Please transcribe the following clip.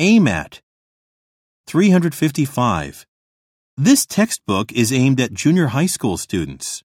aim at. 355. This textbook is aimed at junior high school students.